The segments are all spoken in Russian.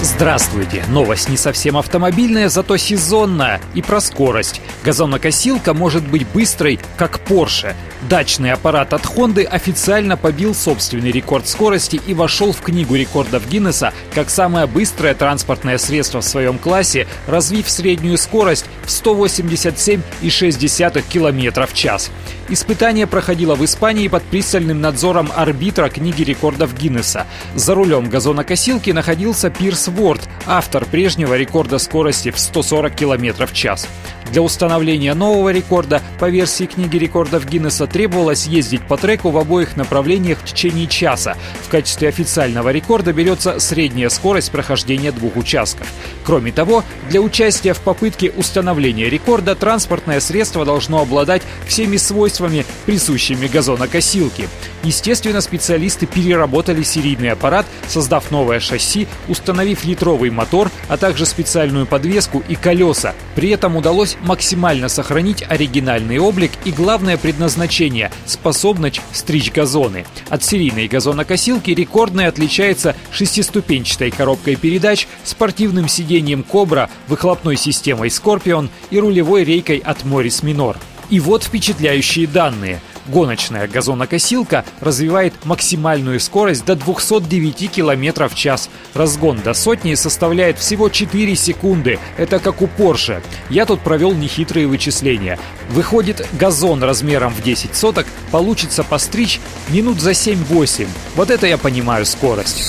Здравствуйте! Новость не совсем автомобильная, зато сезонная и про скорость. Газонокосилка может быть быстрой, как Porsche. Дачный аппарат от Honda официально побил собственный рекорд скорости и вошел в книгу рекордов Гиннесса как самое быстрое транспортное средство в своем классе, развив среднюю скорость в 187,6 км в час. Испытание проходило в Испании под пристальным надзором арбитра книги рекордов Гиннесса. За рулем газонокосилки находился Пирс Ворд, автор прежнего рекорда скорости в 140 км в час. Для установления нового рекорда по версии книги рекордов Гиннесса требовалось ездить по треку в обоих направлениях в течение часа. В качестве официального рекорда берется средняя скорость прохождения двух участков. Кроме того, для участия в попытке установления рекорда транспортное средство должно обладать всеми свойствами, присущими газонокосилке. Естественно, специалисты переработали серийный аппарат, создав новое шасси, установив литровый мотор, а также специальную подвеску и колеса. При этом удалось максимально сохранить оригинальный облик и главное предназначение – способность стричь газоны. От серийной газонокосилки рекордной отличается шестиступенчатой коробкой передач, спортивным сиденьем «Кобра», выхлопной системой «Скорпион» и рулевой рейкой от «Морис Минор». И вот впечатляющие данные. Гоночная газонокосилка развивает максимальную скорость до 209 км в час. Разгон до сотни составляет всего 4 секунды. Это как у Porsche. Я тут провел нехитрые вычисления. Выходит, газон размером в 10 соток получится постричь минут за 7-8. Вот это я понимаю скорость.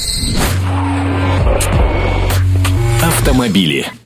Автомобили.